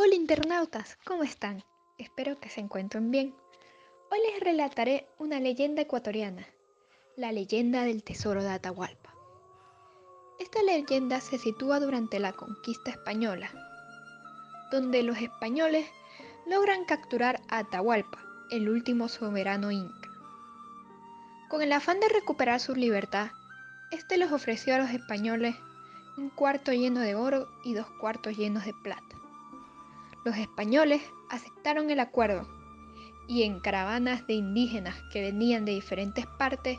Hola internautas, ¿cómo están? Espero que se encuentren bien. Hoy les relataré una leyenda ecuatoriana, la leyenda del tesoro de Atahualpa. Esta leyenda se sitúa durante la conquista española, donde los españoles logran capturar a Atahualpa, el último soberano inca. Con el afán de recuperar su libertad, este les ofreció a los españoles un cuarto lleno de oro y dos cuartos llenos de plata. Los españoles aceptaron el acuerdo y en caravanas de indígenas que venían de diferentes partes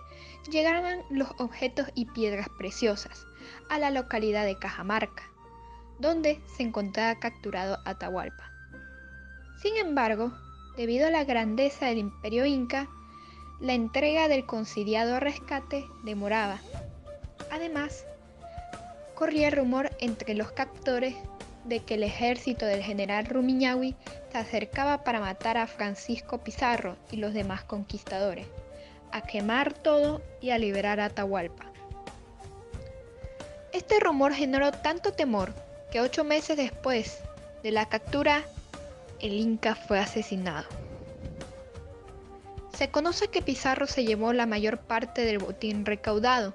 llegaron los objetos y piedras preciosas a la localidad de Cajamarca, donde se encontraba capturado Atahualpa. Sin embargo, debido a la grandeza del imperio inca, la entrega del conciliado rescate demoraba. Además, corría rumor entre los captores de que el ejército del general Rumiñahui se acercaba para matar a Francisco Pizarro y los demás conquistadores, a quemar todo y a liberar a Atahualpa. Este rumor generó tanto temor que ocho meses después de la captura, el Inca fue asesinado. Se conoce que Pizarro se llevó la mayor parte del botín recaudado,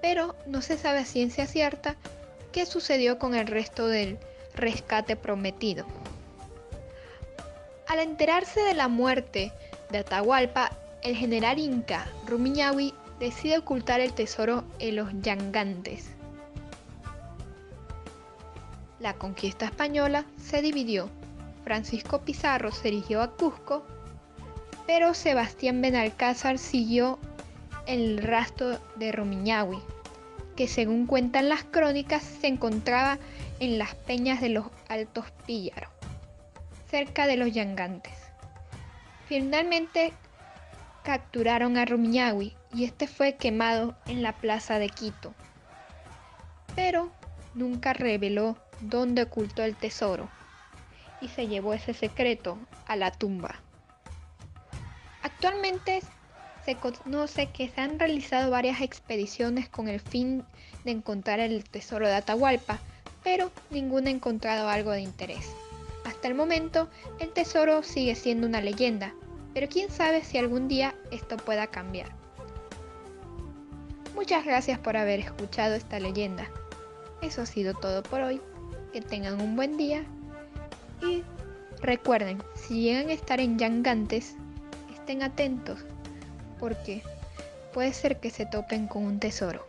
pero no se sabe a ciencia cierta qué sucedió con el resto del rescate prometido. Al enterarse de la muerte de Atahualpa, el general inca Rumiñahui decide ocultar el tesoro en los Yangantes. La conquista española se dividió. Francisco Pizarro se dirigió a Cusco, pero Sebastián Benalcázar siguió el rastro de Rumiñahui que según cuentan las crónicas se encontraba en las peñas de los Altos Píllaros, cerca de los Yangantes. Finalmente capturaron a Rumiñahui y este fue quemado en la plaza de Quito. Pero nunca reveló dónde ocultó el tesoro y se llevó ese secreto a la tumba. Actualmente se conoce que se han realizado varias expediciones con el fin de encontrar el tesoro de Atahualpa, pero ninguna ha encontrado algo de interés. Hasta el momento, el tesoro sigue siendo una leyenda, pero quién sabe si algún día esto pueda cambiar. Muchas gracias por haber escuchado esta leyenda. Eso ha sido todo por hoy. Que tengan un buen día y recuerden, si llegan a estar en Yangantes, estén atentos porque puede ser que se topen con un tesoro.